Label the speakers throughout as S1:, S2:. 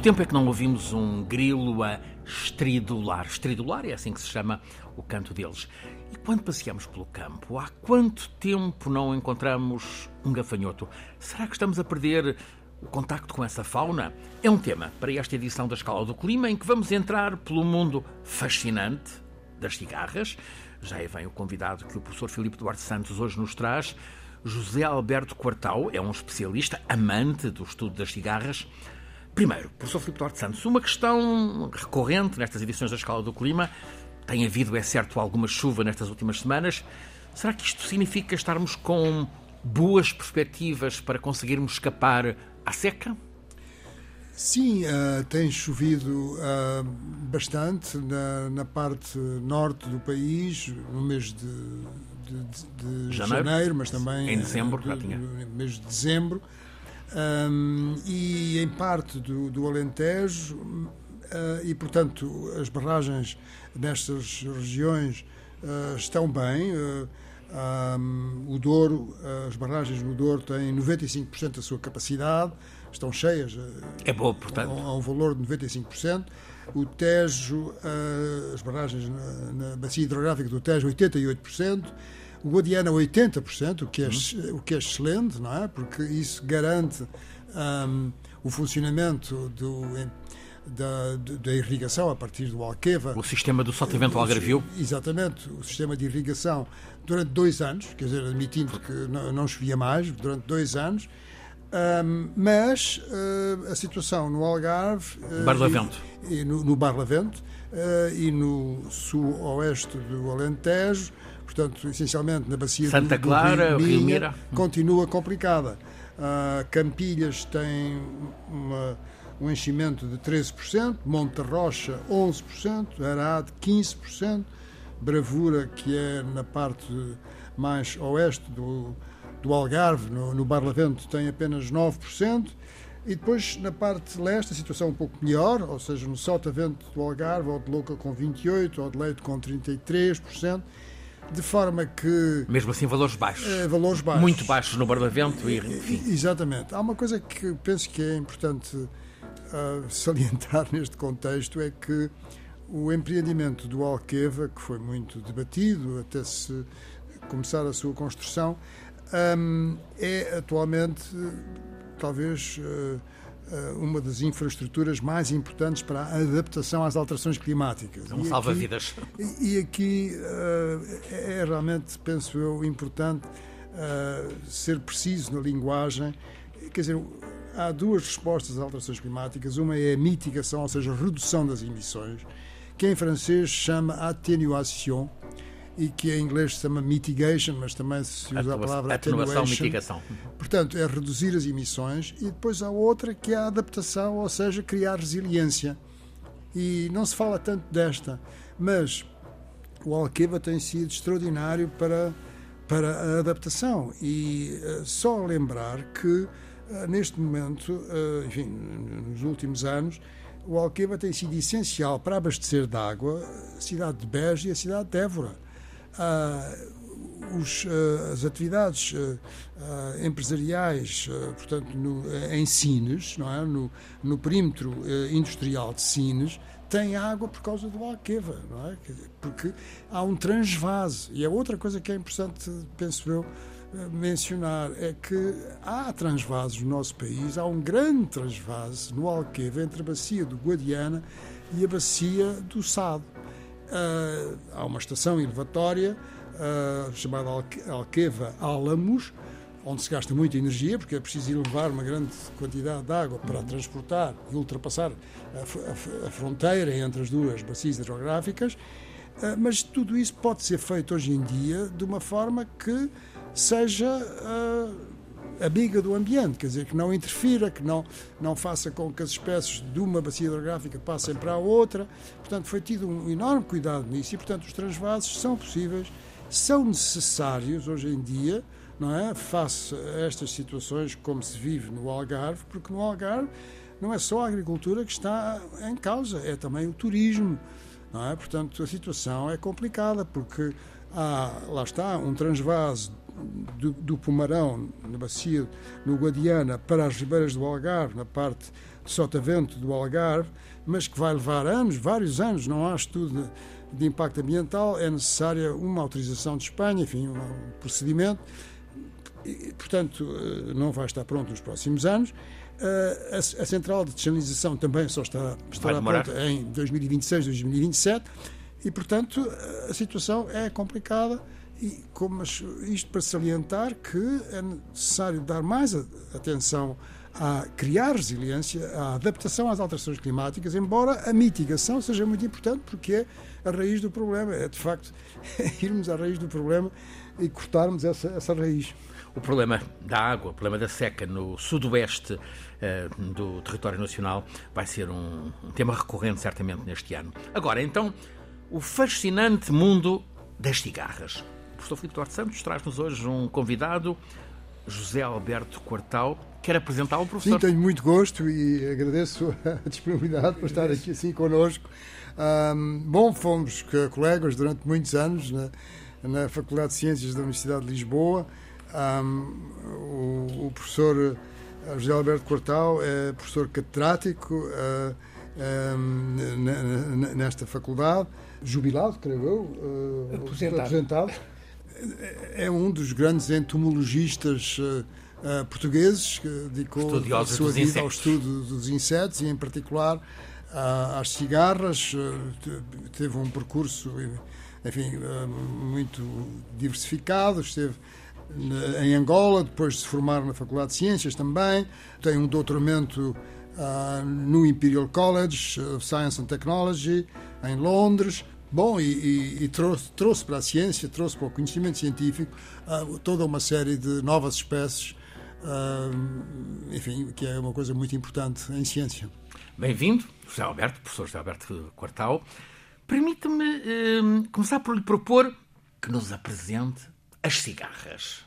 S1: Quanto tempo é que não ouvimos um grilo a estridular? Estridular é assim que se chama o canto deles. E quando passeamos pelo campo, há quanto tempo não encontramos um gafanhoto? Será que estamos a perder o contacto com essa fauna? É um tema para esta edição da Escala do Clima em que vamos entrar pelo mundo fascinante das cigarras. Já aí vem o convidado que o professor Filipe Duarte Santos hoje nos traz. José Alberto Quartal é um especialista, amante do estudo das cigarras. Primeiro, professor Filipe Duarte Santos, uma questão recorrente nestas edições da Escala do Clima. Tem havido, é certo, alguma chuva nestas últimas semanas. Será que isto significa estarmos com boas perspectivas para conseguirmos escapar à seca?
S2: Sim, uh, tem chovido uh, bastante na, na, parte norte do país, no mês de, de, de janeiro, janeiro, mas também
S1: em dezembro,
S2: no mês de dezembro, um, e em parte do, do Alentejo, uh, e portanto as barragens nestas regiões estão bem. Um, o Douro, as barragens no Douro têm 95% da sua capacidade estão cheias.
S1: É boa, portanto.
S2: A, um valor de 95%. O Tejo, uh, as barragens na, na, bacia hidrográfica do Tejo, 88%. O Guadiana, 80%, o que, é, uhum. o que é excelente, não é? Porque isso garante um, o funcionamento do, da, da, irrigação a partir do Alqueva.
S1: O sistema do Sotavento Algarvio?
S2: Exatamente, o sistema de irrigação durante dois anos, quer dizer, admitindo que não, não chovia mais, durante dois anos, um, mas uh, a situação no Algarve
S1: uh, Barlavento.
S2: e, e no, no Barlavento uh, e no sul-oeste do Alentejo, portanto, essencialmente na bacia
S1: Santa
S2: do,
S1: Clara,
S2: do Rio
S1: Mira,
S2: continua complicada. Uh, Campilhas tem uma, um enchimento de 13%, Monte Rocha 11%, Arade 15%, Bravura, que é na parte mais oeste do do Algarve, no, no Barlavento, tem apenas 9%, e depois na parte leste a situação é um pouco melhor, ou seja, no Sotavento do Algarve, ou de Louca com 28%, ou de Leite com 33%, de forma que...
S1: Mesmo assim valores baixos.
S2: É, valores baixos.
S1: Muito baixos no Barlavento e enfim.
S2: Exatamente. Há uma coisa que penso que é importante uh, salientar neste contexto, é que o empreendimento do Alqueva, que foi muito debatido até se começar a sua construção, um, é atualmente talvez uh, uma das infraestruturas mais importantes para a adaptação às alterações climáticas.
S1: É um salva-vidas.
S2: E, aqui uh, é realmente, penso eu, importante uh, ser preciso na linguagem. Quer dizer, há duas respostas às alterações climáticas. Uma é a mitigação, ou seja, a redução das emissões, que em francês chama attenuation e que em inglês se chama mitigation, mas também se usa a palavra
S1: atenuação, mitigação.
S2: Portanto, é reduzir as emissões e depois há outra que é a adaptação, ou seja, criar resiliência. E não se fala tanto desta, mas o Alqueva tem sido extraordinário para, para a adaptação. E uh, só lembrar que, uh, neste momento, uh, enfim, nos últimos anos, o Alqueva tem sido essencial para abastecer de água a cidade de Beja e a cidade de Évora os, uh, as atividades uh, empresariais, portanto, no, em Sines, não é? no, no perímetro industrial de Sines, têm água por causa do Alqueva, não é? Porque há um transvase. E é outra coisa que é importante, penso eu, mencionar é que há transvases no nosso país, há um grande transvase no Alqueva entre a bacia do Guadiana e a bacia do Sado. Uh, há uma estação elevatória uh, chamada Alqueva Álamos, onde se gasta muita energia, porque é preciso elevar uma grande quantidade de água para transportar e ultrapassar a, a, a fronteira entre as duas bacias hidrográficas. Uh, mas tudo isso pode ser feito hoje em dia de uma forma que seja amiga do ambiente, quer dizer, que não interfira, que não, não faça com que as espécies de uma bacia hidrográfica passem para a outra. Portanto, foi tido um enorme cuidado nisso e, portanto, os transvases são possíveis, são necessários hoje em dia, não é? Face a estas situações como se vive no Algarve, porque no Algarve não é só a agricultura que está em causa, é também o turismo. Não é? Portanto, a situação é complicada, porque há, lá está, um transvase do, do Pomarão, na bacia, no Guadiana, para as ribeiras do Algarve, na parte de sotavento do Algarve, mas que vai levar anos, vários anos, não há estudo de, impacto ambiental, é necessária uma autorização de Espanha, enfim, um procedimento, e, portanto, eh, não vai estar pronto nos próximos anos. Eh, a, a central de desalinização também só estará, estará pronta em 2026, 2027, e, portanto, a situação é complicada e como isto para salientar que é necessário dar mais atenção a criar resiliência, à adaptação às alterações climáticas, embora a mitigação seja muito importante, porque é a raiz do problema. É, de facto, irmos à raiz do problema e cortarmos essa, essa raiz.
S1: O problema da água, o problema da seca no sudoeste uh, do território nacional vai ser um, um tema recorrente, certamente, neste ano. Agora, então, o fascinante mundo das cigarras. O professor Filipe Duarte Santos traz-nos hoje um convidado, José Alberto Quartal, Quer apresentá-lo, professor?
S2: Sim, tenho muito gosto e agradeço a disponibilidade por estar aqui assim connosco. Um, bom, fomos colegas durante muitos anos na, na Faculdade de Ciências da Universidade de Lisboa. Um, o, o, professor eh, José Alberto Cortal é professor catedrático uh, um, nesta faculdade, jubilado, creio eu,
S3: uh, aposentado.
S2: aposentado. É um dos grandes entomologistas. Uh, uh, portugueses que dedicou a sua vida
S1: insetos.
S2: ao estudo dos insetos e, em particular, uh, às cigarras. Uh, teve um percurso, enfim, muito diversificado. Esteve em Angola, depois de se formar na Faculdade de Ciências também. Tem um doutoramento no Imperial College of Science and Technology, em Londres. Bom, e, e, e trouxe, trouxe, para a ciência, trouxe para o conhecimento científico uh, toda uma série de novas espécies Uh, enfim, que é uma coisa muito importante em ciência.
S1: Bem-vindo, José Alberto, professor José Alberto Quartal. Permita-me uh, começar por lhe propor que nos apresente as cigarras.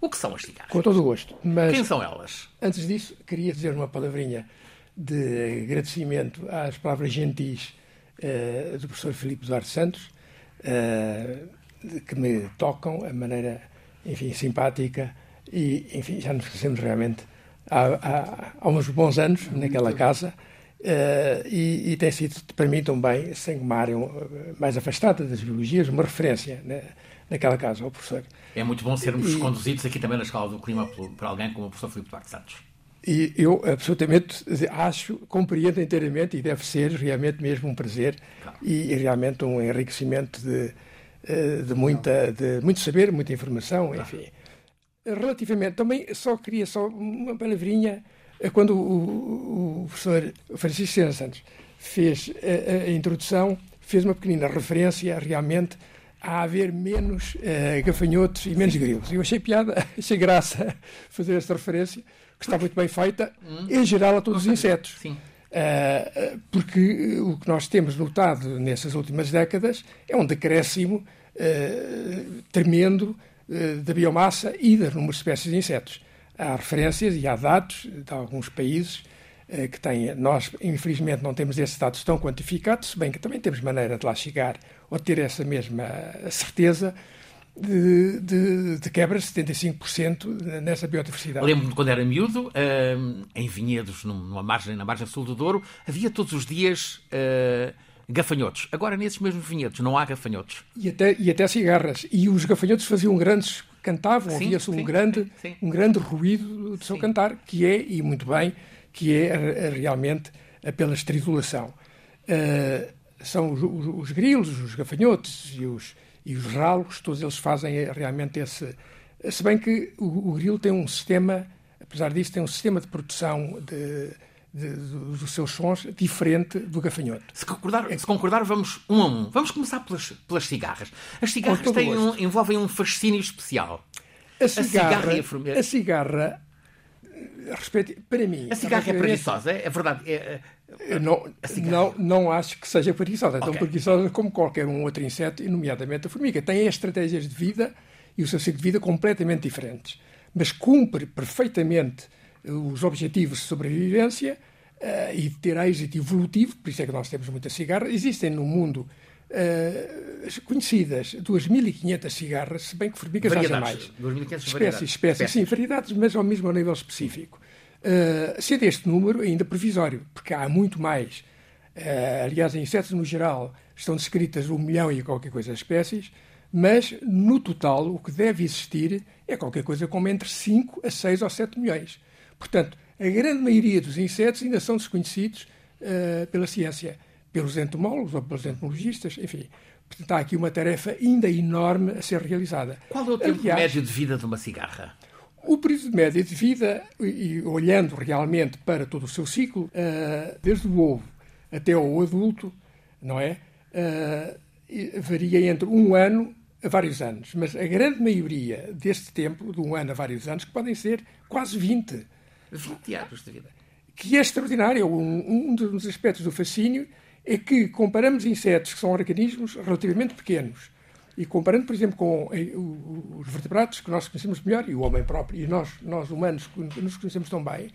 S1: O que são as cigarras?
S3: Com todo o gosto. Mas,
S1: Quem são elas?
S3: Antes disso, queria dizer uma palavrinha de agradecimento às palavras gentis uh, do professor Filipe Duarte Santos, uh, que me tocam a maneira, enfim, simpática e, enfim, já nos conhecemos realmente há, há, há uns bons anos naquela casa. Uh, e, e, tem sido para mim também, sem uma área mais afastada das biologias, uma referência né, naquela casa, ao professor.
S1: É muito bom sermos e, conduzidos aqui também na Escola do Clima por, por alguém como o professor Filipe Duarte Santos.
S3: E eu absolutamente acho, compreendo inteiramente e deve ser realmente mesmo um prazer claro. e, e, realmente um enriquecimento de, eh, de, muita, de muito saber, muita informação, claro. enfim relativamente, também só queria só uma palavrinha, eh, quando o, o professor Francisco Sena Santos fez a, a, introdução, fez uma pequenina referência realmente a haver menos uh, gafanhotos e menos grilos. Eu achei piada, achei graça fazer esta referência, que está muito bem feita, hum. em geral a todos os insetos.
S1: Sim.
S3: Uh, porque o que nós temos notado nessas últimas décadas é um decréscimo uh, tremendo eh, da biomassa e das número de espécies de insetos. Há referências e há dados de alguns países eh, que têm. Nós, infelizmente, não temos esses dados tão quantificados, se bem que também temos maneira de lá chegar ou ter essa mesma certeza. De, de, de quebra de 75% nessa biodiversidade.
S1: Lembro-me quando era miúdo, uh, em Vinhedos, numa margem, na margem sul do Douro, havia todos os dias uh, gafanhotos. Agora, nesses mesmos vinhedos, não há gafanhotos.
S3: E até, e até cigarras. E os gafanhotos faziam grandes, cantavam, havia-se um, grande, sim, sim. um grande ruído do seu cantar, que é, e muito bem, que é realmente pela estridulação. Uh, são os, os, os, grilos, os gafanhotos e os, e os ralos, todos eles fazem realmente esse. Se bem que o, o grilo tem um sistema, apesar disso, tem um sistema de produção de de, dos seus sons diferente do gafanhoto.
S1: Se concordar, se concordar, vamos um a um. Vamos começar pelas, pelas cigarras. As cigarras têm um, envolvem um fascínio especial.
S3: A cigarra, a cigarra, a cigarra respeito, para mim...
S1: A cigarra é preguiçosa, é, é verdade. É,
S3: é, não, não, não acho que seja preguiçosa. É tão okay. preguiçosa como qualquer um outro inseto, e nomeadamente a formiga. Tem estratégias de vida e o seu ciclo de vida completamente diferentes. Mas cumpre perfeitamente os objetivos de sobrevivência uh, e de ter êxito evolutivo, por isso é que nós temos muita cigarra. Existem no mundo uh, conhecidas 2.500 cigarras, se bem que formigas haja mais. 2.500 espécies, espécies, sim, variedades, mas ao mesmo nível específico. Uh, sendo este número ainda provisório, porque há muito mais. Uh, aliás, em insetos no geral estão descritas um milhão e qualquer coisa de espécies, mas no total o que deve existir é qualquer coisa como entre 5 a 6 ou 7 milhões. Portanto, a grande maioria dos insetos ainda são desconhecidos uh, pela ciência pelos entomólogos ou pelos entomologistas, enfim. Portanto, há aqui uma tarefa ainda enorme a ser realizada.
S1: Qual é o tempo Aliás, médio de vida de uma cigarra?
S3: O período médio de vida, e, olhando realmente para todo o seu ciclo, uh, desde o ovo até o adulto, não é? Uh, varia entre um ano a vários anos. Mas a grande maioria deste tempo, de um ano a vários anos, que podem ser quase 20.
S1: 20 anos de vida.
S3: Que é extraordinário. Um, um dos aspectos do fascínio é que comparamos insetos que são organismos relativamente pequenos e comparando, por exemplo, com eh, os vertebrados que nós conhecemos melhor e o homem próprio e nós, nós humanos que nos conhecemos tão bem,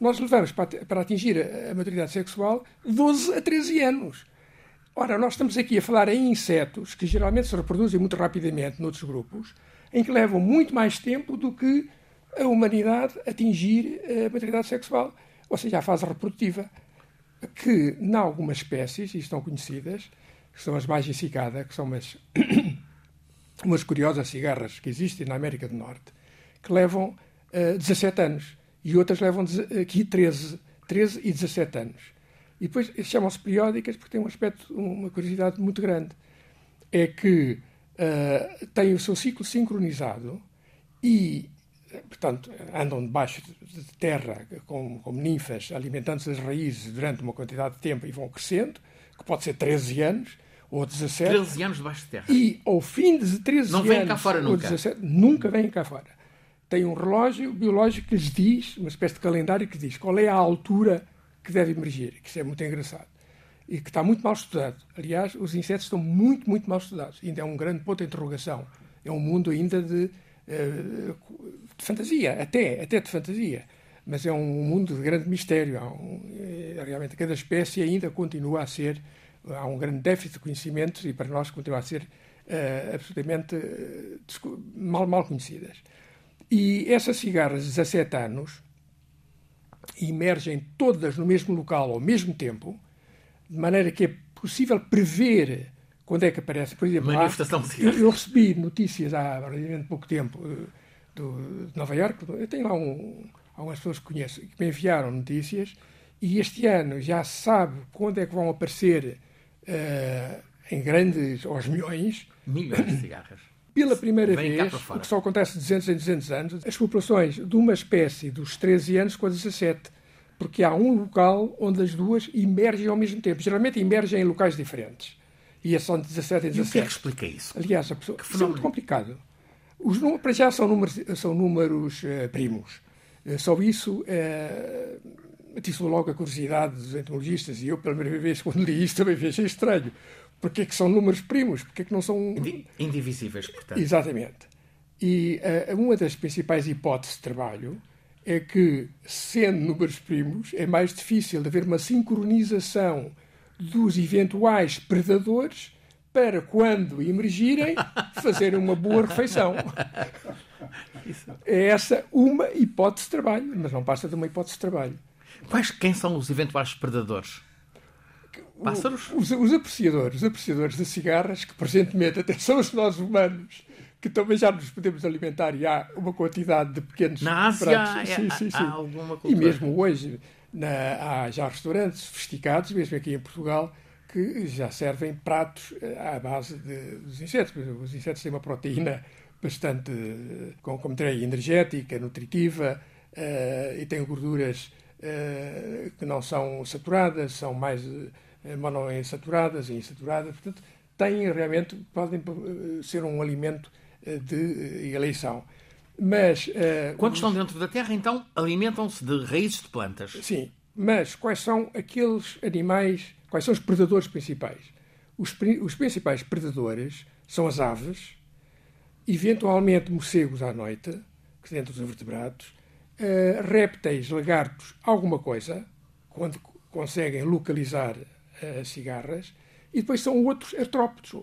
S3: nós levamos para, atingir a, maturidade sexual 12 a 13 anos. Ora, nós estamos aqui a falar em insetos que geralmente se reproduzem muito rapidamente noutros grupos, em que levam muito mais tempo do que a humanidade atingir a maturidade sexual, ou seja, a fase reprodutiva que, em algumas espécies, e estão conhecidas, que são as mais cicadas, que são umas, umas curiosas cigarras que existem na América do Norte, que levam uh, eh, 17 anos, e outras levam aqui 13, 13 e 17 anos. E depois chamam-se periódicas porque têm um aspecto, uma curiosidade muito grande. É que uh, têm o seu ciclo sincronizado e portanto, andam debaixo de terra como, como ninfas, alimentando-se das raízes durante uma quantidade de tempo e vão crescendo, que pode ser 13 anos ou 17.
S1: 13 anos debaixo de terra.
S3: E ao fim de 13
S1: Não
S3: anos.
S1: Não vêm cá fora nunca.
S3: 17, nunca vêm cá fora. Tem um relógio biológico que lhes diz, uma espécie de calendário que diz qual é a altura que deve emergir, que isso é muito engraçado. E que está muito mal estudado. Aliás, os insetos estão muito, muito mal estudados. Ainda é um grande ponto de interrogação. É um mundo ainda de de fantasia, até, até de fantasia. Mas é um mundo de grande mistério. Um, é, realmente, cada espécie ainda continua a ser. Há um grande déficit de conhecimentos e para nós continua a ser uh, absolutamente uh, mal, mal conhecidas. E essas cigarras de 17 anos emergem todas no mesmo local ao mesmo tempo, de maneira que é possível prever quando é que aparece. Por exemplo,
S1: Manifestação
S3: há, eu, eu, recebi notícias há relativamente pouco tempo do, de Nova Iorque. Eu tenho lá um, algumas pessoas que conheço que me enviaram notícias e este ano já se sabe quando é que vão aparecer uh, em grandes, aos milhões,
S1: milhões de cigarras.
S3: Pela primeira Vem vez, o que só acontece de 200 em 200 anos, as populações de uma espécie dos 13 anos com a 17, porque há um local onde as duas emergem ao mesmo tempo. Geralmente emergem em locais diferentes. E é só de 17 em 17. E o
S1: que é que explica isso?
S3: Aliás, a pessoa, isso é muito complicado. Os números, para já, são números, são números uh, primos. Uh, só isso uh, atiçou logo a curiosidade dos entomologistas e eu, pela primeira vez, quando li isto, também achei estranho. Porquê é que são números primos? Porquê é que não são...
S1: Indivisíveis, portanto.
S3: Exatamente. E uh, uma das principais hipóteses de trabalho é que, sendo números primos, é mais difícil de haver uma sincronização dos eventuais predadores para quando emergirem fazer uma boa refeição. É essa uma hipótese de trabalho, mas não passa de uma hipótese de trabalho.
S1: Quais, quem são os eventuais predadores? Pássaros?
S3: Os, os, apreciadores, os apreciadores de cigarras, que presentemente até são os nós humanos, que também já nos podemos alimentar e há uma quantidade de pequenos
S1: Na Ásia pratos. É, sim, sim, sim. há alguma cultura.
S3: E mesmo hoje na, há já restaurantes sofisticados, mesmo aqui em Portugal, que já servem pratos eh, à base de, dos insetos. Os insetos têm uma proteína bastante, como, como terei, energética, nutritiva, uh, e têm gorduras uh, que não são saturadas, são mais monoinsaturadas e insaturadas. Portanto, têm realmente, podem ser um alimento de eleição. Mas,
S1: Quando estão dentro da terra, então, alimentam-se de raízes de plantas.
S3: Sim, mas quais são aqueles animais Quais são os predadores principais? Os, os principais predadores são as aves, eventualmente morcegos à noite, que dentro dos invertebrados, uh, répteis, lagartos, alguma coisa, quando conseguem localizar as uh, cigarras, E depois são outros artrópodes.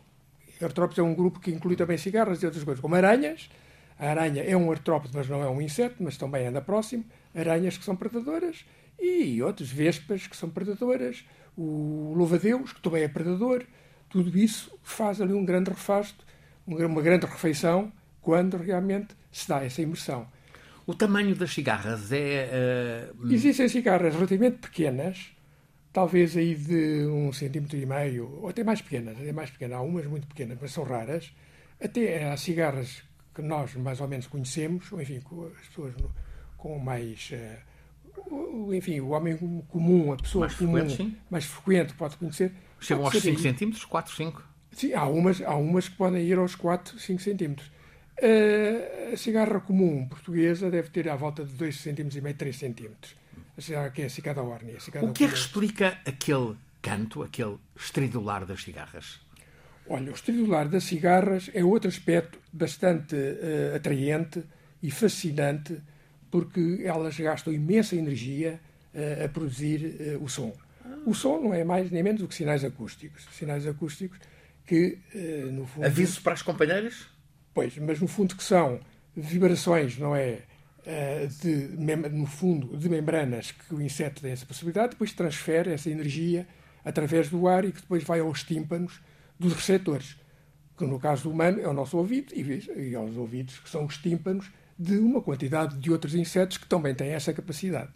S3: Artrópodes é um grupo que inclui também cigarras e outras coisas, como aranhas. A aranha é um artrópode, mas não é um inseto, mas também anda próximo. Aranhas que são predadoras e outras vespas que são predadoras. O louva-deus, que também é predador. Tudo isso faz ali um grande refasto, uma grande refeição, quando realmente se dá essa imersão.
S1: O tamanho das cigarras é.
S3: Uh... Existem cigarras relativamente pequenas, talvez aí de um centímetro e meio, ou até mais pequenas, até mais pequenas. Há umas muito pequenas, mas são raras. Até há cigarras que nós mais ou menos conhecemos, ou enfim, as pessoas com mais. Uh, enfim, o homem comum, a pessoa
S1: mais
S3: comum,
S1: frequente,
S3: mais frequente pode conhecer.
S1: Chegam aos 5 centímetros? 4, 5?
S3: Sim, há umas, há umas que podem ir aos 4, 5 centímetros. Uh, a cigarra comum portuguesa deve ter à volta de 2 cm e meio, 3 cm. A cigarra que é a cicada órnea.
S1: O que é que explica aquele canto, aquele estridular das cigarras?
S3: Olha, o estridular das cigarras é outro aspecto bastante uh, atraente e fascinante porque elas gastam imensa energia uh, a produzir o som. O som não é mais nem menos do que sinais acústicos. Sinais acústicos que, no fundo...
S1: Aviso para as companheiras?
S3: Pois, mas no fundo que são vibrações, não é? De, no fundo, de membranas que o inseto tem essa possibilidade, depois transfere essa energia através do ar e que depois vai aos tímpanos dos receptores, que no caso do humano é o nosso ouvido e, e aos ouvidos, que são os tímpanos de uma quantidade de outros insetos que também têm essa capacidade.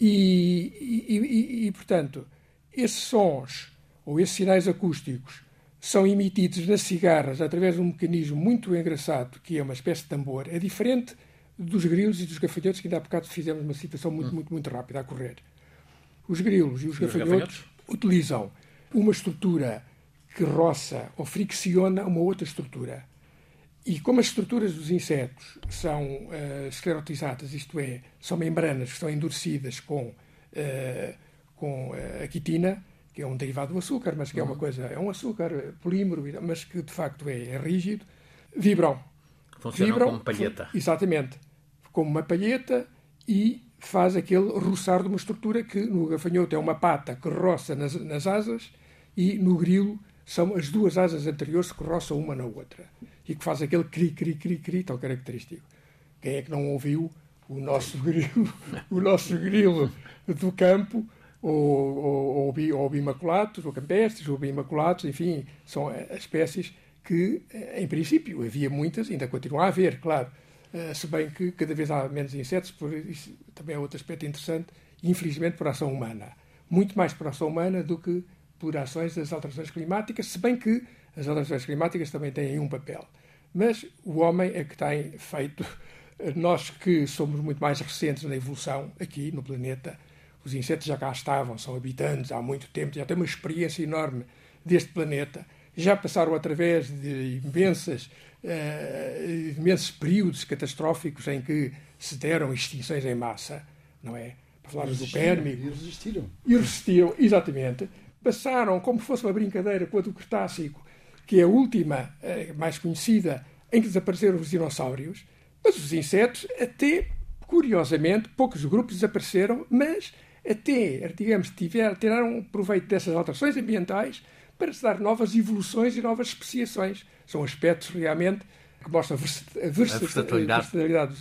S3: E, e, e, portanto, esses sons ou esses sinais acústicos são emitidos nas cigarras através de um mecanismo muito engraçado, que é uma espécie de tambor. É diferente dos grilos e dos gafanhotos, que ainda há bocado fizemos uma situação muito, hum. muito, muito rápida a correr. Os grilos e os, gafanhotos, utilizam uma estrutura que roça ou fricciona uma outra estrutura. E como as estruturas dos insetos são uh, esclerotizadas, isto é, são membranas que estão endurecidas com, uh, com uh, a quitina, que é um derivado do açúcar, mas que uhum. é uma uhum. coisa, é um açúcar polímero, mas que de facto é, é rígido, vibram.
S1: Funcionam vibram, como palheta.
S3: Exatamente. Como uma palheta e faz aquele roçar de uma estrutura que no gafanhoto é uma pata que roça nas, nas asas e no grilo são as duas asas anteriores que roçam uma na outra e que faz aquele cri, cri, cri, cri tão característico. Quem é que não ouviu o nosso grilo, o nosso grilo do campo ou, ou, ou, bimaculatos, ou campestres, ou bimaculatos, enfim, são espécies que, eh, em princípio, havia muitas, ainda continua a haver, claro, eh, se bem que cada vez há menos insetos, por isso também é outro aspecto interessante, infelizmente por ação humana. Muito mais por ação humana do que ações das alterações climáticas, se bem que as alterações climáticas também têm um papel. Mas o homem é que tem feito, nós que somos muito mais recentes na evolução aqui no planeta, os insetos já cá estavam, são habitantes há muito tempo, já têm uma experiência enorme deste planeta, já passaram através de imensas, uh, imensos períodos catastróficos em que se deram extinções em massa, não é?
S2: Para falarmos do Pérmico. E resistiram.
S3: E resistiram, exatamente. Passaram, como fosse uma brincadeira, com a do Cretácico, que é a última, uh, mais conhecida, em que desapareceram os dinossauros, mas os insetos, até curiosamente, poucos grupos desapareceram, mas até, digamos, tiver, tiraram proveito dessas alterações ambientais para se dar novas evoluções e novas especiações. São aspectos realmente que mostram a, versatilidade,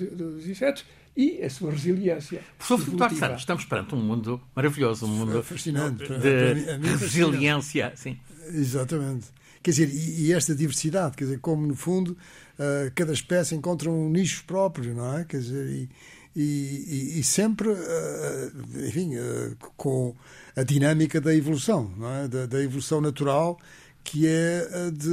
S3: dos, dos insetos e a sua resiliência.
S1: Professor Filipe Santos, estamos perante um mundo maravilhoso, um mundo
S2: fascinante,
S1: de resiliência. Sim.
S2: Exatamente. Quer dizer, e, e, esta diversidade, quer dizer, como no fundo uh, cada espécie encontra um nicho próprio, não é? Quer dizer, e, e, e, sempre, eh, enfim, eh, com a dinâmica da evolução, é? da, da, evolução natural, que é a de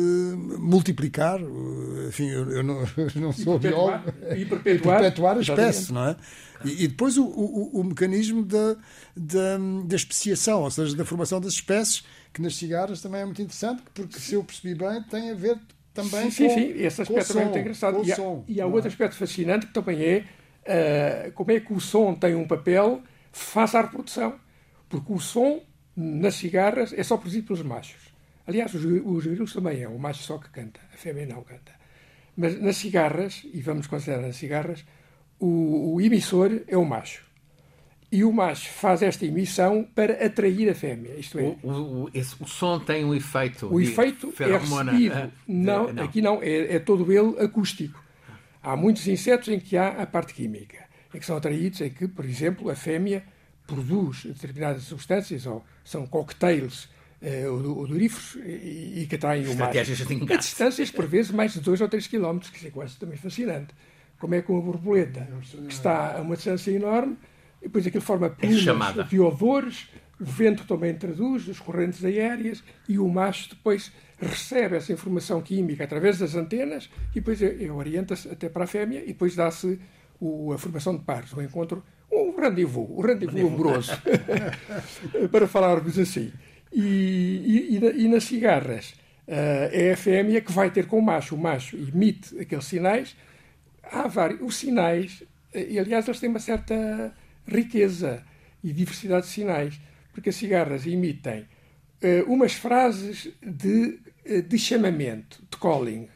S2: multiplicar, eh, enfim, eu, eu, não, eu não, sou biólogo,
S3: e perpetuar,
S2: perpetuar a espécie, não é? E, e depois o, o, o mecanismo da, da, da, especiação, ou seja, da formação das espécies, que nas cigarras também é muito interessante, porque se eu percebi bem, tem a ver também
S3: sim,
S2: com,
S3: sim, sim. esse aspecto também é muito engraçado. E há, som, e há outro é? aspecto fascinante que também é uh, como é que o som tem um papel face à reprodução. Porque o som nas cigarras é só produzido pelos machos. Aliás, os, os grilos também é, o macho só que canta, a fêmea não canta. Mas nas cigarras, e vamos considerar nas cigarras, o, o emissor é o macho. e o macho faz esta emissão para atrair a fêmea. Isto é,
S1: o, o, esse, o som tem um efeito.
S3: O efeito é recebido. Não, não, aqui não, é, é, todo ele acústico. Há muitos insetos em que há a parte química, em que são atraídos, em que, por exemplo, a fêmea produz determinadas substâncias, ou são cocktails odoríferos, e, e que atraem o macho. A distâncias, por vezes, mais de 2 ou 3 km, que é quase também fascinante. Como é que uma borboleta, que está a uma distância enorme, e depois aquilo forma é plumas é de odores, o vento também traduz, as correntes aéreas, e o macho depois recebe essa informação química através das antenas e depois orienta-se até para a fêmea e depois dá-se a formação de pares, o encontro, um rendezvous, o rendezvous amoroso, para falarmos assim. E, e, e, nas cigarras, uh, é a fêmea que vai ter com o macho. O macho emite aqueles sinais. Há vários. Os sinais, eh, e aliás, eles têm uma certa riqueza e diversidade de sinais, porque as cigarras emitem uh, umas frases de, uh, de chamamento, de calling,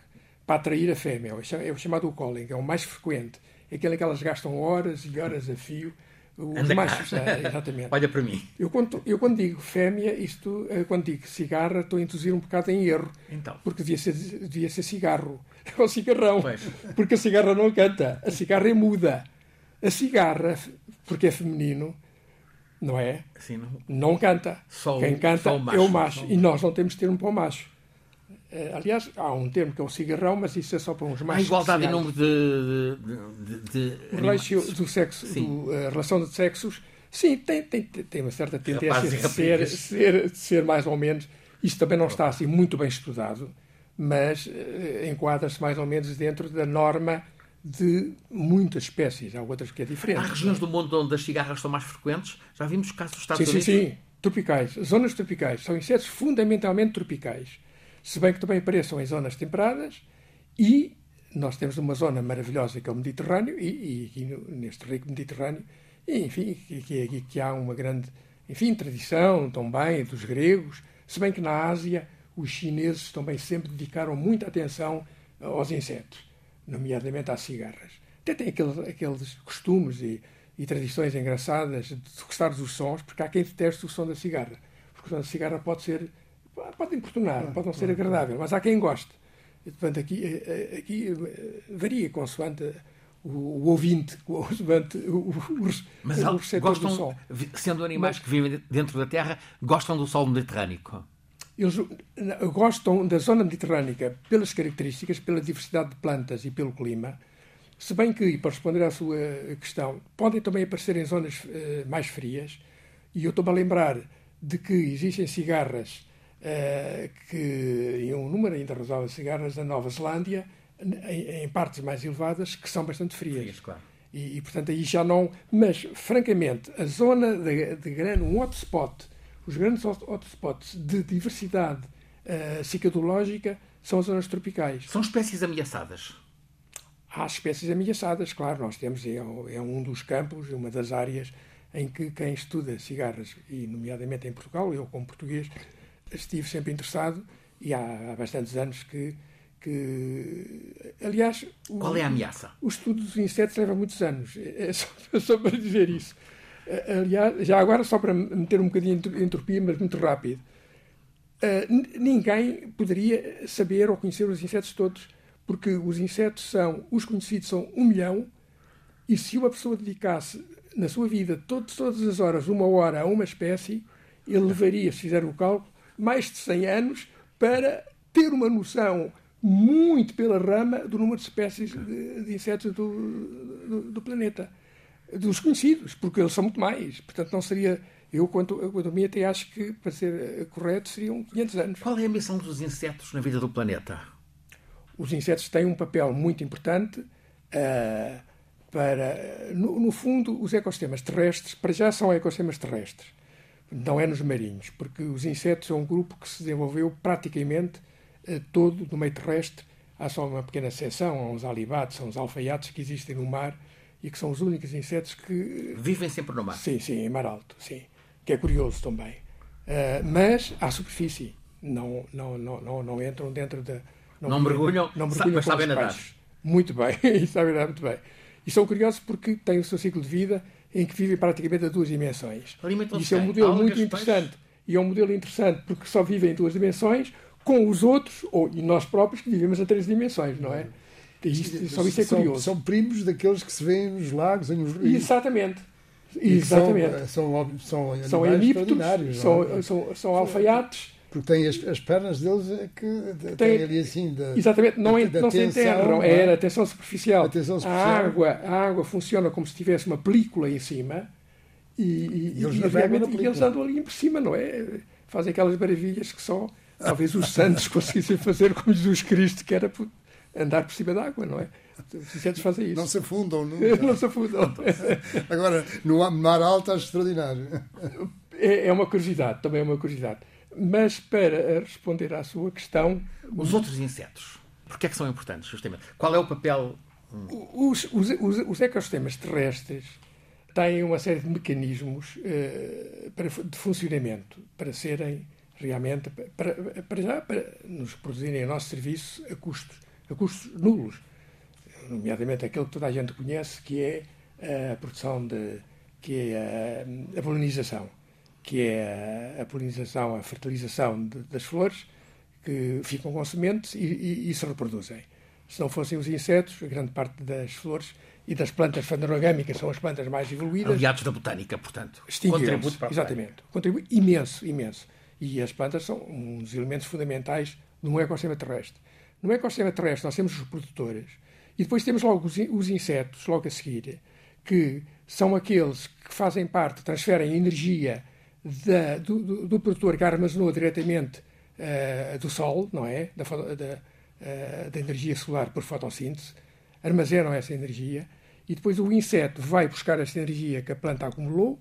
S3: para atrair a fêmea. É o chamado calling, é o mais frequente. É aquele que elas gastam horas e horas a fio. Os Anda machos, é, exatamente.
S1: Olha para mim.
S3: Eu quando, eu quando digo fêmea, isto, eh, quando digo cigarra, estou a induzir um bocado em erro.
S1: Então.
S3: Porque devia ser, devia ser cigarro. É o cigarrão. Pois. Porque a cigarra não canta. A cigarra é muda. A cigarra porque é feminino, não é?
S1: Sim, não.
S3: não canta.
S1: Só
S3: Quem canta
S1: o macho,
S3: é o macho. E nós não temos termo para o macho. Eh, aliás, há um termo que é o cigarrão, mas isso é só para uns machos.
S1: A igualdade em número de. de, de,
S3: de o ratio do sexo, do, a relação de sexos, sim, tem, tem, tem uma certa tendência de ser, ser, ser mais ou menos. Isto também não está assim muito bem estudado, mas uh, enquadra-se mais ou menos dentro da norma de muitas espécies. Há outras que é diferente.
S1: Há regiões do mundo onde as cigarras são mais frequentes? Já vimos casos dos Estados
S3: sim,
S1: Unidos?
S3: Sim, sim. Tropicais. Zonas tropicais. São insetos fundamentalmente tropicais. Se bem que também apareçam em zonas temperadas e nós temos uma zona maravilhosa que é o Mediterrâneo e, e aqui no, neste rico Mediterrâneo, e, enfim, que, que, que há uma grande enfim, tradição também dos gregos, se bem que na Ásia os chineses também sempre dedicaram muita atenção aos insetos nomeadamente às cigarras. Até tem aqueles, aqueles costumes e, e, tradições engraçadas de gostar dos sons, porque há quem deteste o som da cigarra. Porque o som da cigarra pode ser, pode importunar, pode não ser agradável, mas há quem goste. E, portanto, aqui, eh, eh, aqui eh, varia consoante o, o ouvinte, consoante o, o,
S1: mas o receptor gostam, do som. Sendo animais mas, que vivem dentro da Terra, gostam do sol mediterrâneo?
S3: Eles gostam da zona mediterrânica pelas características, pela diversidade de plantas e pelo clima, se bem que, para responder à sua questão, podem também aparecer em zonas uh, mais frias, e eu estou-me a lembrar de que existem cigarras, uh, que, e um número ainda razoável de cigarras na Nova Zelândia, em, em, partes mais elevadas, que são bastante frias.
S1: frias claro.
S3: e, e, portanto, aí já não. Mas, francamente, a zona de, de grande, um hotspot os grandes hotspots de diversidade uh, cicatológica são as zonas tropicais.
S1: São espécies ameaçadas?
S3: Há espécies ameaçadas, claro. Nós temos, é, é um dos campos, uma das áreas em que quem estuda cigarras, e nomeadamente em Portugal, eu como português, estive sempre interessado e há, há bastantes anos que, que aliás...
S1: Qual o, é a ameaça?
S3: O estudo dos insetos leva muitos anos, é só, é só para dizer isso. Aliás, já agora, só para meter um bocadinho de entropia, mas muito rápido. Uh, ninguém poderia saber ou conhecer os insetos todos, porque os insetos são, os conhecidos são um milhão, e se uma pessoa dedicasse na sua vida todas, todas as horas uma hora a uma espécie, ele levaria, se fizer o cálculo, mais de 100 anos para ter uma noção muito pela rama do número de espécies de, de insetos do, do, do planeta dos conhecidos, porque eles são muito mais. Portanto, não seria. Eu, quanto, quanto a mim, até acho que, para ser eh, correto, seriam 500 anos.
S1: Qual é a missão dos insetos na vida do planeta?
S3: Os insetos têm um papel muito importante uh, para. No, no, fundo, os ecossistemas terrestres, para já são ecossistemas terrestres, não é nos marinhos, porque os insetos são um grupo que se desenvolveu praticamente uh, todo no meio terrestre. Há só uma pequena exceção, há uns alibates, são os alfaiates que existem no mar e que são os únicos insetos que.
S1: Vivem sempre no mar.
S3: Sim, sim, em mar alto, sim. Que é curioso também. Uh, mas à superfície. Não, não, não, não, não entram dentro da.
S1: Não, não mergulham, não mergulham mas sabem nadar.
S3: Muito bem, sabem nadar muito bem. E são curiosos porque têm o seu ciclo de vida em que vivem praticamente a duas dimensões. Isso é um modelo muito interessante. Peixes? E é um modelo interessante porque só vivem em duas dimensões com os outros, ou e nós próprios, que vivemos a três dimensões, não é?
S2: Isto, só isso é curioso. São, são primos daqueles que se vêem nos lagos e nos rios.
S3: Exatamente. Exatamente.
S2: São, são, são, são extraordinários.
S3: São, é? são, são alfaiates.
S2: Porque tem as, as pernas deles é que tem, ali assim. Da,
S3: exatamente, não, da, não se enterram, é, a tensão superficial. A, tensão superficial. A, água, a água funciona como se tivesse uma película em cima e, e, e eles, e, e eles andam ali por cima, não é? Fazem aquelas maravilhas que só talvez os santos conseguissem fazer como Jesus Cristo, que era andar por cima da água, não é? Os insetos fazem isso.
S2: Não se afundam,
S3: não, não se afundam.
S2: Agora, no mar alto é extraordinário.
S3: É, é uma curiosidade, também é uma curiosidade. Mas para responder à sua questão.
S1: Os outros insetos, porquê é que são importantes, justamente? Qual é o papel.
S3: Os, os, os, os ecossistemas terrestres têm uma série de mecanismos uh, para, de funcionamento para serem realmente, para, para já, para nos produzirem o nosso serviço a custos, a custos nulos. Nomeadamente aquele que toda a gente conhece, que é a produção de. que é a, a polinização que é a polinização, a fertilização de, das flores, que ficam com sementes e, e, e, se reproduzem. Se não fossem os insetos, a grande parte das flores e das plantas fanerogâmicas são as plantas mais evoluídas.
S1: Aliados da botânica, portanto. Contribui
S3: para Exatamente. Contribui imenso, imenso. E as plantas são uns elementos fundamentais num ecossistema terrestre. No ecossistema terrestre nós temos os produtores e depois temos logo os, os insetos, logo a seguir, que são aqueles que fazem parte, transferem energia da, do, do, do, produtor que armazenou diretamente uh, do sol, não é? Da, da, uh, da, energia solar por fotossíntese, armazenam essa energia e depois o inseto vai buscar essa energia que a planta acumulou,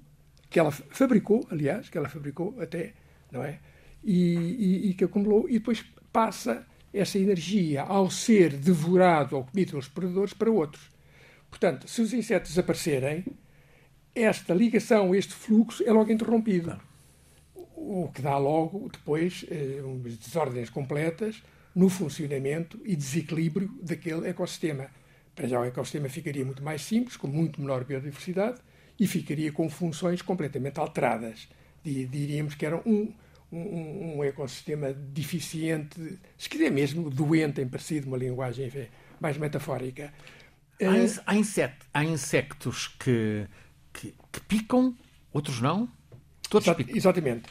S3: que ela fabricou, aliás, que ela fabricou até, não é? E, e, e que acumulou e depois passa essa energia ao ser devorado ou comido pelos predadores para outros. Portanto, se os insetos desaparecerem, esta ligação, este fluxo é logo interrompido. Claro. O que dá logo, depois, eh, desordens completas no funcionamento e desequilíbrio daquele ecossistema. Para já o ecossistema ficaria muito mais simples, com muito menor biodiversidade e ficaria com funções completamente alteradas. Diríamos que era um, um, um ecossistema deficiente, se quiser mesmo, doente, em parecido, uma linguagem mais metafórica.
S1: Há, eh, há, há insectos que que, picam, outros não?
S3: Todos picam. Exatamente.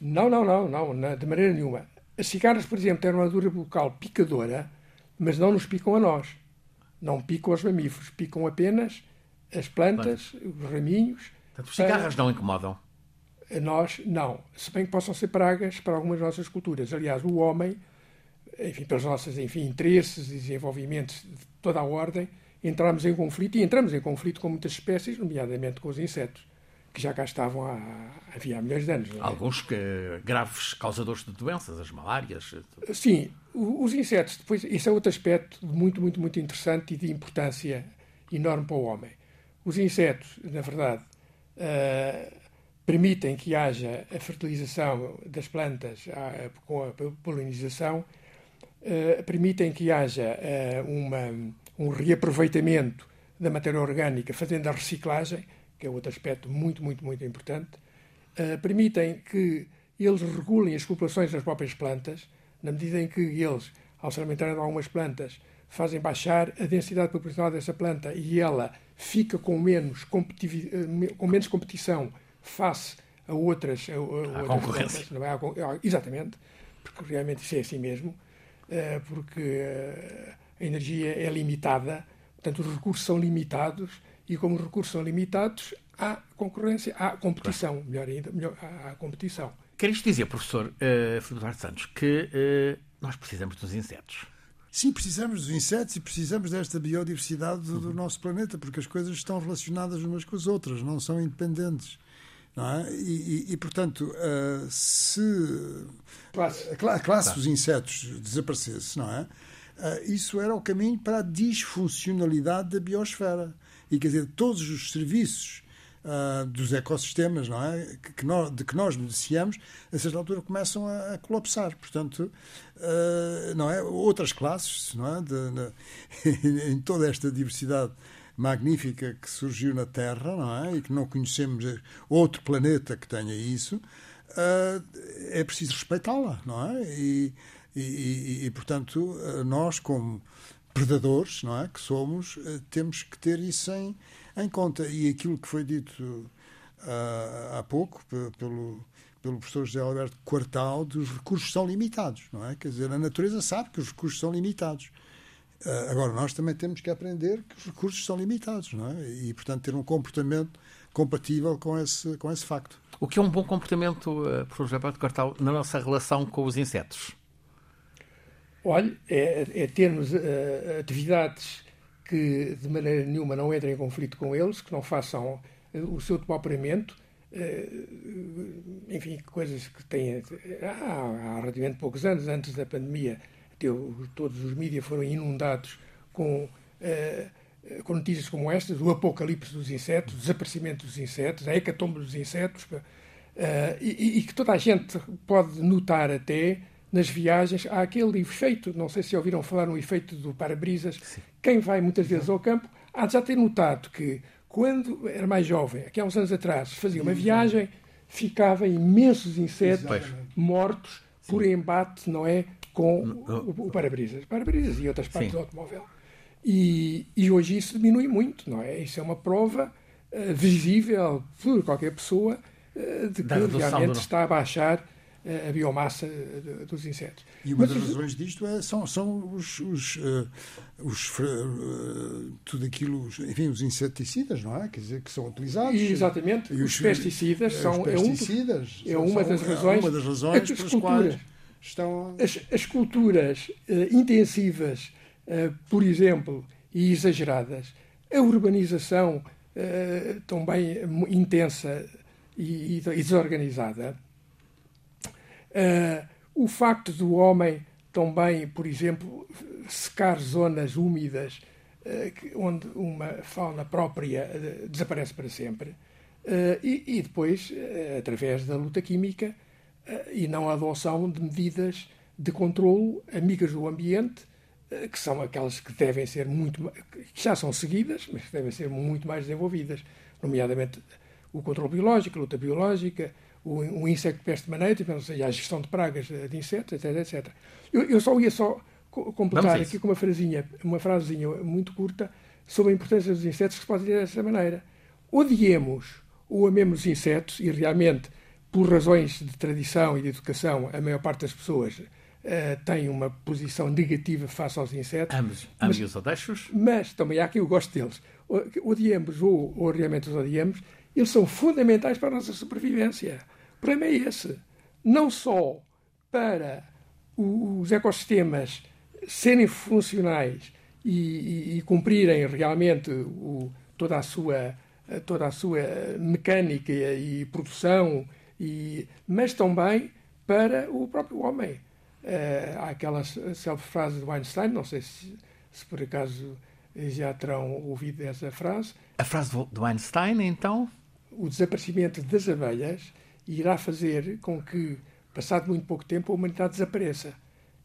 S3: Não, não, não, não, de maneira nenhuma. As cigarras, por exemplo, têm uma dura bucal picadora, mas não nos picam a nós. Não picam os mamíferos, picam apenas as plantas, os raminhos.
S1: Portanto, os cigarras para... não incomodam?
S3: A nós, não. Se bem que possam ser pragas para algumas nossas culturas. Aliás, o homem, enfim, pelos nossos enfim, interesses e desenvolvimentos de toda a ordem, entramos em conflito, e entramos em conflito com muitas espécies, nomeadamente com os insetos, que já cá estavam há, havia milhões de anos. É?
S1: Alguns que, graves causadores de doenças, as malárias.
S3: Sim, os insetos, depois, esse é outro aspecto muito, muito, muito interessante e de importância enorme para o homem. Os insetos, na verdade, uh, permitem que haja a fertilização das plantas uh, com a polinização, uh, permitem que haja uma um reaproveitamento da matéria orgânica, fazendo a reciclagem, que é outro aspecto muito, muito, muito importante, uh, permitem que eles regulem as populações das próprias plantas, na medida em que eles, ao se alimentarem de algumas plantas, fazem baixar a densidade populacional dessa planta e ela fica com menos, eh, com menos competição face a outras, a, a
S1: outras concorrência.
S3: Plantas, é? Exatamente, porque realmente isso é assim mesmo, uh, porque a energia é limitada, portanto, os recursos são limitados e, como os recursos são limitados, há concorrência, há competição, melhor ainda, melhor, há, há competição.
S1: Quer isto dizer, professor uh, Filipe Duarte Santos, que uh, nós precisamos dos insetos?
S2: Sim, precisamos dos insetos e precisamos desta biodiversidade do, do, nosso planeta, porque as coisas estão relacionadas umas com as outras, não são independentes. Não é? e, e, e, portanto, uh, se classe. a, classe claro. dos insetos desaparecesse, não é? Uh, isso era o caminho para a disfuncionalidade da biosfera. E quer dizer, todos os serviços uh, dos ecossistemas não é? que, que nós, de que nós beneficiamos, a certa altura começam a, a colapsar. Portanto, uh, não é? outras classes não é? De, de, em toda esta diversidade magnífica que surgiu na Terra, não é? E que não conhecemos outro planeta que tenha isso, uh, é preciso respeitá-la, não é? E, e, e, e, portanto, nós, como predadores, não é? Que somos, temos que ter isso em, em conta. E aquilo que foi dito uh, há pouco pelo pelo professor José Alberto Quartal, dos recursos são limitados, não é? Quer dizer, a natureza sabe que os recursos são limitados. Uh, agora, nós também temos que aprender que os recursos são limitados, não é? E, portanto, ter um comportamento compatível com esse, com esse facto.
S1: O que é um bom comportamento, uh, professor José Alberto Quartal, na nossa relação com os insetos?
S3: Olha, é, é termos uh, atividades que de maneira nenhuma não entrem em conflito com eles, que não façam o seu depauperamento, eh, enfim, coisas que têm. Há, há relativamente poucos anos, antes da pandemia, todos os mídias foram inundados com, com notícias como estas: o apocalipse dos insetos, o desaparecimento dos insetos, a hecatombe dos insetos, eh, e, e que toda a gente pode notar até nas viagens, há aquele efeito, não sei se ouviram falar no efeito do para-brisas, quem vai muitas vezes ao campo há de já ter notado que quando era mais jovem, aqui há uns anos atrás, fazia uma viagem, ficava imensos insetos Exatamente. mortos por embate, não é? Com o, o para-brisas. Para-brisas e outras partes Sim. do automóvel. E, e, hoje isso diminui muito, não é? Isso é uma prova uh, visível por qualquer pessoa uh, de que realmente está a baixar a biomassa dos insetos.
S2: E uma Mas, das razões disto é, são, são os, os, uh, os uh, tudo aquilo, enfim, os inseticidas, não é? Quer dizer, que são utilizados.
S3: E, exatamente. E os, pesticidas são os pesticidas, é, um, é uma, das razões,
S2: uma das razões pelas quais estão.
S3: As, as culturas uh, intensivas, por exemplo, e exageradas, a urbanização também intensa e, e desorganizada Uh, o facto do homem também, por exemplo, secar zonas úmidas uh, onde uma fauna própria uh, desaparece para sempre. E, e, depois, através da luta química e não a adoção de medidas de controlo amigas do ambiente, que são aquelas que devem ser muito que já são seguidas, mas que devem ser muito mais desenvolvidas, nomeadamente o controle biológico, a luta biológica, o, o insect pest management, ou seja, a gestão de pragas de insetos, etc. etc. Eu, eu só ia só completar aqui com uma frasinha, uma frasezinha muito curta sobre a importância dos insetos que se pode dizer dessa maneira. Odiemos ou amemos os insetos, e realmente, por razões de tradição e de educação, a maior parte das pessoas uh, tem uma posição negativa face aos insetos.
S1: Ambos, ambos os odeixos.
S3: Mas também há quem eu gosto deles. Odiemos ou, ou realmente os odiemos, eles são fundamentais para a nossa sobrevivência. O problema é esse. Não só para os ecossistemas serem funcionais e, e, e cumprirem realmente o, toda, a sua, toda a sua mecânica e produção, e, mas também para o próprio homem. Uh, há aquela frase do Einstein, não sei se, se, por acaso já terão ouvido essa frase.
S1: A frase do Einstein, então?
S3: O desaparecimento das abelhas irá fazer com que, passado muito pouco tempo, a humanidade desapareça.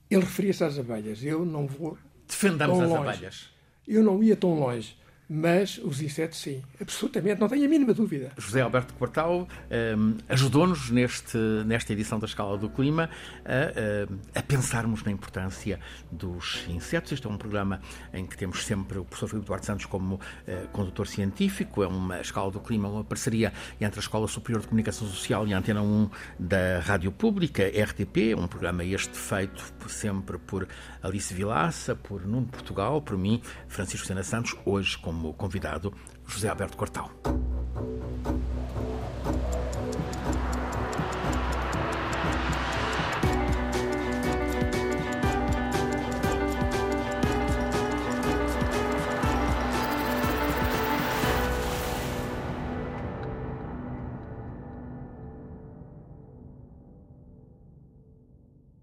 S3: Ele referia-se às abelhas. Eu não vou.
S1: Defendamos as longe. abelhas.
S3: Eu não ia tão longe mas os insetos sim, absolutamente, não tenho a mínima dúvida.
S1: José Alberto Quartal ehm, ajudou-nos neste, nesta edição da Escala do Clima a, a, ehm, a, pensarmos na importância dos insetos. Este é um programa em que temos sempre o professor Filipe Duarte Santos como uh, condutor científico. É uma Escala do Clima, uma parceria entre a Escola Superior de Comunicação Social e a Antena 1 da Rádio Pública, RTP, um programa este feito sempre por Alice Vilaça, por Nuno Portugal, por mim, Francisco Sena Santos, hoje como como convidado José Alberto Cortal.